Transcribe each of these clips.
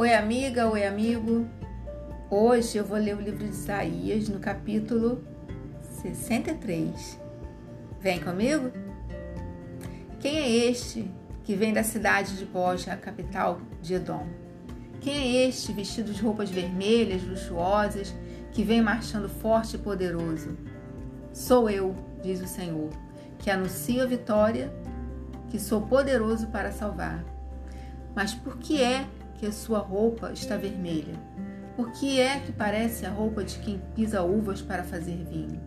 Oi, amiga, oi, amigo. Hoje eu vou ler o livro de Isaías no capítulo 63. Vem comigo? Quem é este que vem da cidade de Boja, a capital de Edom? Quem é este vestido de roupas vermelhas, luxuosas, que vem marchando forte e poderoso? Sou eu, diz o Senhor, que anuncio a vitória, que sou poderoso para salvar. Mas por que é que a sua roupa está vermelha? Por que é que parece a roupa de quem pisa uvas para fazer vinho?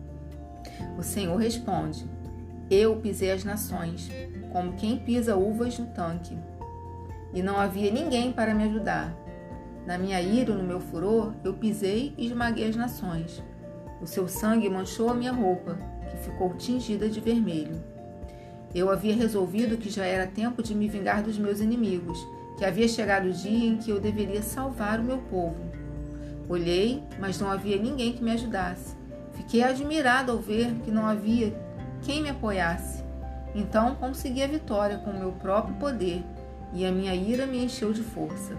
O Senhor responde: Eu pisei as nações, como quem pisa uvas no tanque. E não havia ninguém para me ajudar. Na minha ira, no meu furor, eu pisei e esmaguei as nações. O seu sangue manchou a minha roupa, que ficou tingida de vermelho. Eu havia resolvido que já era tempo de me vingar dos meus inimigos que havia chegado o dia em que eu deveria salvar o meu povo. Olhei, mas não havia ninguém que me ajudasse. Fiquei admirado ao ver que não havia quem me apoiasse. Então consegui a vitória com o meu próprio poder, e a minha ira me encheu de força.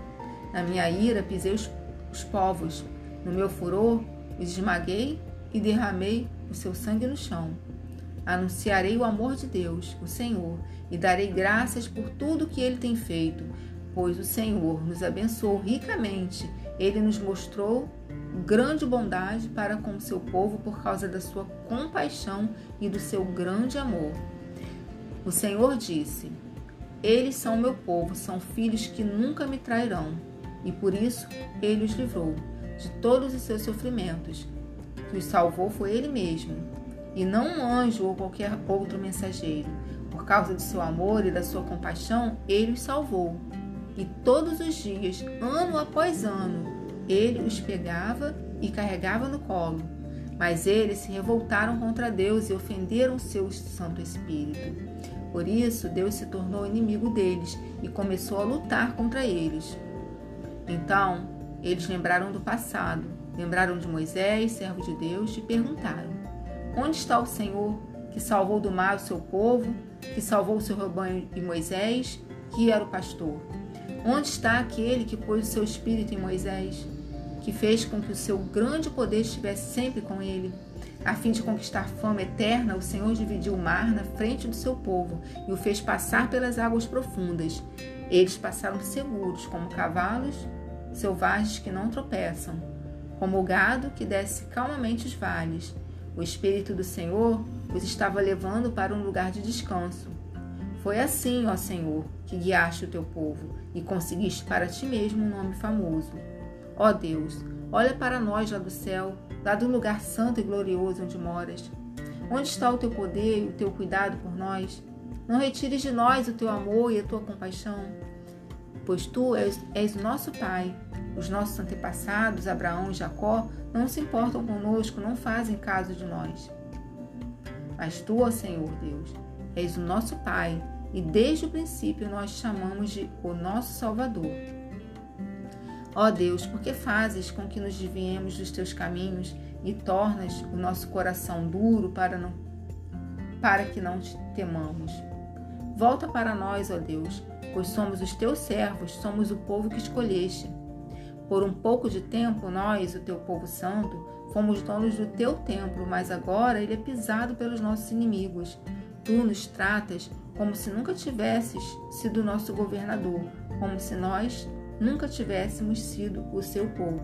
Na minha ira pisei os, os povos, no meu furor os esmaguei e derramei o seu sangue no chão. Anunciarei o amor de Deus, o Senhor, e darei graças por tudo que ele tem feito, pois o Senhor nos abençoou ricamente. Ele nos mostrou grande bondade para com seu povo por causa da sua compaixão e do seu grande amor. O Senhor disse: Eles são meu povo, são filhos que nunca me trairão, e por isso ele os livrou de todos os seus sofrimentos. Que os salvou foi ele mesmo, e não um anjo ou qualquer outro mensageiro. Por causa do seu amor e da sua compaixão, ele os salvou e todos os dias, ano após ano, ele os pegava e carregava no colo. Mas eles se revoltaram contra Deus e ofenderam seu Santo Espírito. Por isso, Deus se tornou inimigo deles e começou a lutar contra eles. Então, eles lembraram do passado, lembraram de Moisés, servo de Deus, e perguntaram: Onde está o Senhor que salvou do mar o seu povo, que salvou o seu rebanho e Moisés, que era o pastor? Onde está aquele que pôs o seu espírito em Moisés, que fez com que o seu grande poder estivesse sempre com ele? A fim de conquistar fama eterna, o Senhor dividiu o mar na frente do seu povo e o fez passar pelas águas profundas. Eles passaram seguros, como cavalos selvagens que não tropeçam, como o gado que desce calmamente os vales. O Espírito do Senhor os estava levando para um lugar de descanso. Foi assim, ó Senhor, que guiaste o teu povo e conseguiste para ti mesmo um nome famoso. Ó Deus, olha para nós lá do céu, lá do lugar santo e glorioso onde moras. Onde está o teu poder e o teu cuidado por nós? Não retires de nós o teu amor e a tua compaixão, pois tu és, és o nosso Pai. Os nossos antepassados, Abraão e Jacó, não se importam conosco, não fazem caso de nós. Mas tu, ó Senhor Deus, és o nosso Pai e desde o princípio nós chamamos de o nosso Salvador. Ó Deus, por que fazes com que nos desviemos dos teus caminhos e tornas o nosso coração duro para, não, para que não te temamos? Volta para nós, ó Deus, pois somos os teus servos, somos o povo que escolheste. Por um pouco de tempo, nós, o teu povo santo, fomos donos do teu templo, mas agora ele é pisado pelos nossos inimigos. Tu nos tratas como se nunca tivesses sido nosso governador, como se nós nunca tivéssemos sido o seu povo.